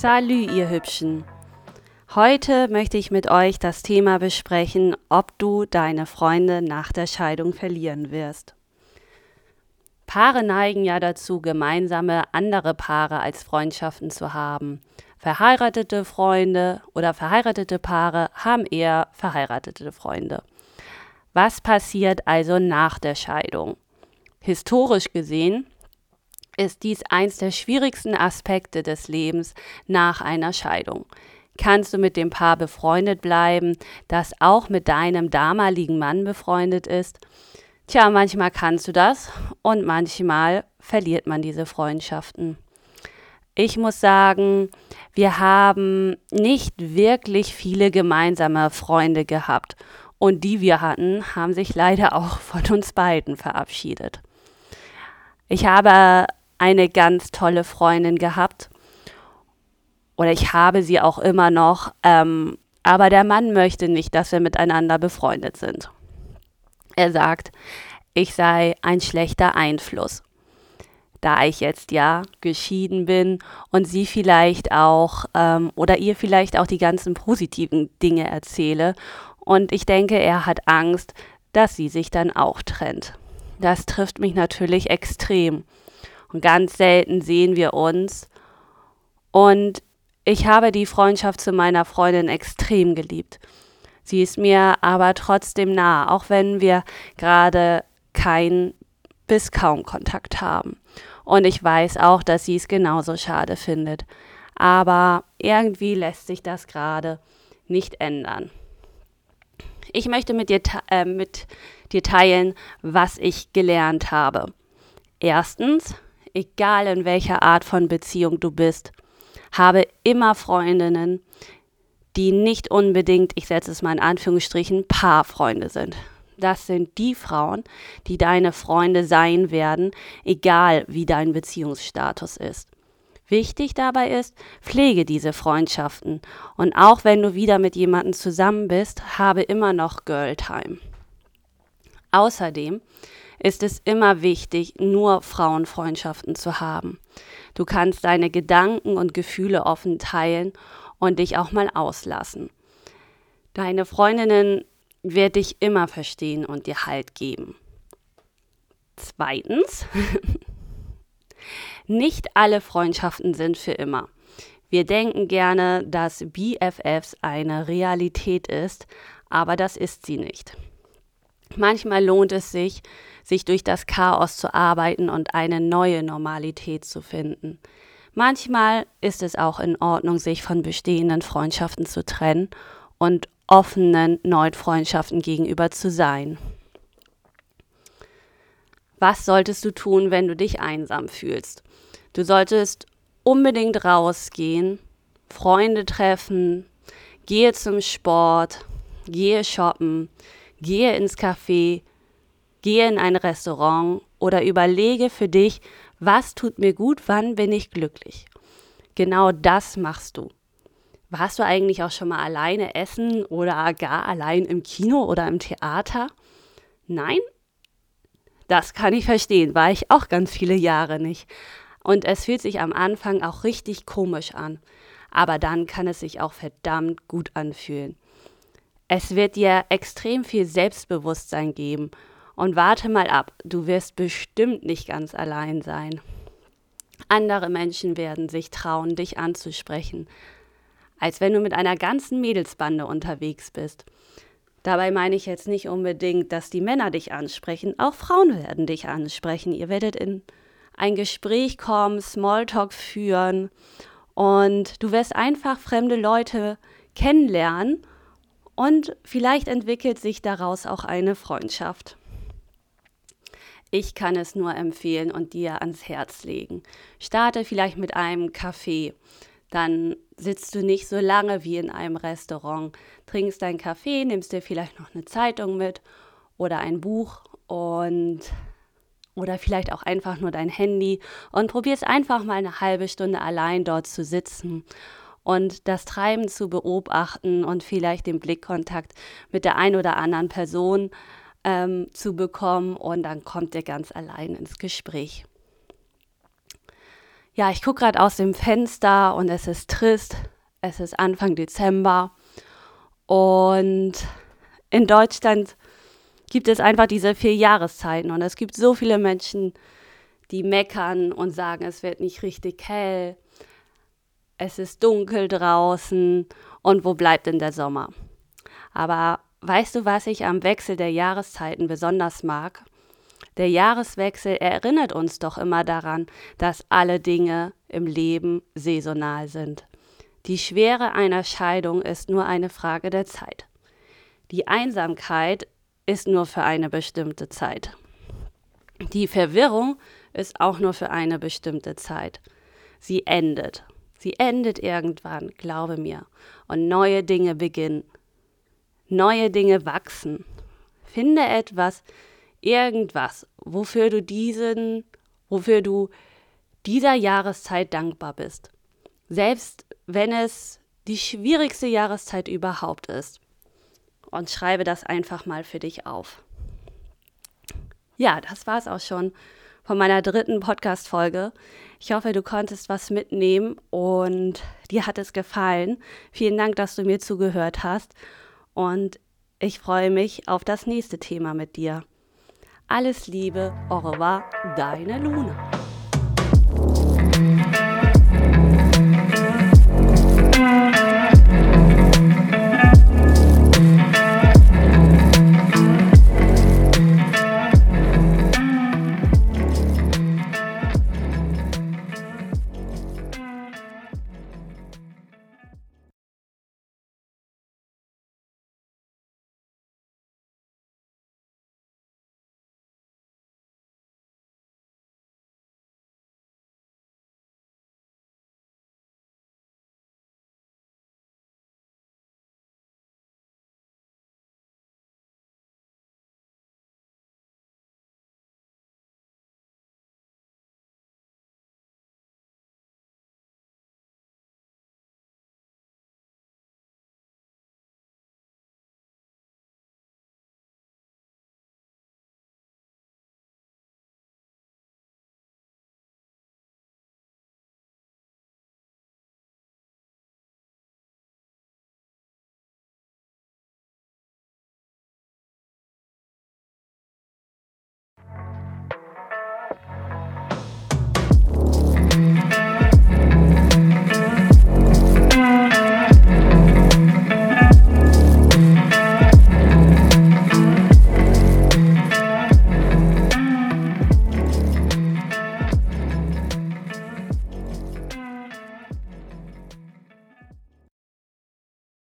Salü, ihr Hübschen. Heute möchte ich mit euch das Thema besprechen, ob du deine Freunde nach der Scheidung verlieren wirst. Paare neigen ja dazu, gemeinsame andere Paare als Freundschaften zu haben. Verheiratete Freunde oder verheiratete Paare haben eher verheiratete Freunde. Was passiert also nach der Scheidung? Historisch gesehen ist dies eins der schwierigsten Aspekte des Lebens nach einer Scheidung. Kannst du mit dem Paar befreundet bleiben, das auch mit deinem damaligen Mann befreundet ist? Tja, manchmal kannst du das und manchmal verliert man diese Freundschaften. Ich muss sagen, wir haben nicht wirklich viele gemeinsame Freunde gehabt und die wir hatten, haben sich leider auch von uns beiden verabschiedet. Ich habe eine ganz tolle Freundin gehabt. Oder ich habe sie auch immer noch. Ähm, aber der Mann möchte nicht, dass wir miteinander befreundet sind. Er sagt, ich sei ein schlechter Einfluss. Da ich jetzt ja geschieden bin und sie vielleicht auch ähm, oder ihr vielleicht auch die ganzen positiven Dinge erzähle. Und ich denke, er hat Angst, dass sie sich dann auch trennt. Das trifft mich natürlich extrem. Und ganz selten sehen wir uns. Und ich habe die Freundschaft zu meiner Freundin extrem geliebt. Sie ist mir aber trotzdem nah, auch wenn wir gerade kein bis kaum Kontakt haben. Und ich weiß auch, dass sie es genauso schade findet. Aber irgendwie lässt sich das gerade nicht ändern. Ich möchte mit dir, äh, mit dir teilen, was ich gelernt habe. Erstens, egal in welcher Art von Beziehung du bist, habe immer Freundinnen, die nicht unbedingt, ich setze es mal in Anführungsstrichen, Paarfreunde sind. Das sind die Frauen, die deine Freunde sein werden, egal wie dein Beziehungsstatus ist. Wichtig dabei ist, pflege diese Freundschaften und auch wenn du wieder mit jemandem zusammen bist, habe immer noch Girltime. Außerdem ist es immer wichtig, nur Frauenfreundschaften zu haben. Du kannst deine Gedanken und Gefühle offen teilen und dich auch mal auslassen. Deine Freundinnen wird dich immer verstehen und dir Halt geben. Zweitens, nicht alle Freundschaften sind für immer. Wir denken gerne, dass BFFs eine Realität ist, aber das ist sie nicht. Manchmal lohnt es sich, sich durch das Chaos zu arbeiten und eine neue Normalität zu finden. Manchmal ist es auch in Ordnung, sich von bestehenden Freundschaften zu trennen und offenen neuen Freundschaften gegenüber zu sein. Was solltest du tun, wenn du dich einsam fühlst? Du solltest unbedingt rausgehen, Freunde treffen, gehe zum Sport, gehe shoppen, gehe ins Café, gehe in ein Restaurant oder überlege für dich, was tut mir gut, wann bin ich glücklich. Genau das machst du. Warst du eigentlich auch schon mal alleine essen oder gar allein im Kino oder im Theater? Nein? Das kann ich verstehen, war ich auch ganz viele Jahre nicht. Und es fühlt sich am Anfang auch richtig komisch an. Aber dann kann es sich auch verdammt gut anfühlen. Es wird dir extrem viel Selbstbewusstsein geben. Und warte mal ab, du wirst bestimmt nicht ganz allein sein. Andere Menschen werden sich trauen, dich anzusprechen, als wenn du mit einer ganzen Mädelsbande unterwegs bist. Dabei meine ich jetzt nicht unbedingt, dass die Männer dich ansprechen, auch Frauen werden dich ansprechen. Ihr werdet in ein Gespräch kommen, Smalltalk führen und du wirst einfach fremde Leute kennenlernen und vielleicht entwickelt sich daraus auch eine Freundschaft. Ich kann es nur empfehlen und dir ans Herz legen. Starte vielleicht mit einem Kaffee. Dann sitzt du nicht so lange wie in einem Restaurant. Trinkst deinen Kaffee, nimmst dir vielleicht noch eine Zeitung mit oder ein Buch und oder vielleicht auch einfach nur dein Handy und probierst einfach mal eine halbe Stunde allein dort zu sitzen und das Treiben zu beobachten und vielleicht den Blickkontakt mit der ein oder anderen Person ähm, zu bekommen und dann kommt ihr ganz allein ins Gespräch. Ja, ich gucke gerade aus dem Fenster und es ist trist. Es ist Anfang Dezember und in Deutschland gibt es einfach diese vier Jahreszeiten und es gibt so viele Menschen, die meckern und sagen, es wird nicht richtig hell, es ist dunkel draußen und wo bleibt denn der Sommer? Aber weißt du, was ich am Wechsel der Jahreszeiten besonders mag? Der Jahreswechsel erinnert uns doch immer daran, dass alle Dinge im Leben saisonal sind. Die Schwere einer Scheidung ist nur eine Frage der Zeit. Die Einsamkeit ist nur für eine bestimmte Zeit. Die Verwirrung ist auch nur für eine bestimmte Zeit. Sie endet. Sie endet irgendwann, glaube mir. Und neue Dinge beginnen. Neue Dinge wachsen. Finde etwas, irgendwas, wofür du diesen, wofür du dieser Jahreszeit dankbar bist. Selbst wenn es die schwierigste Jahreszeit überhaupt ist. Und schreibe das einfach mal für dich auf. Ja, das war es auch schon von meiner dritten Podcast-Folge. Ich hoffe, du konntest was mitnehmen und dir hat es gefallen. Vielen Dank, dass du mir zugehört hast und ich freue mich auf das nächste Thema mit dir. Alles Liebe, au revoir, deine Luna.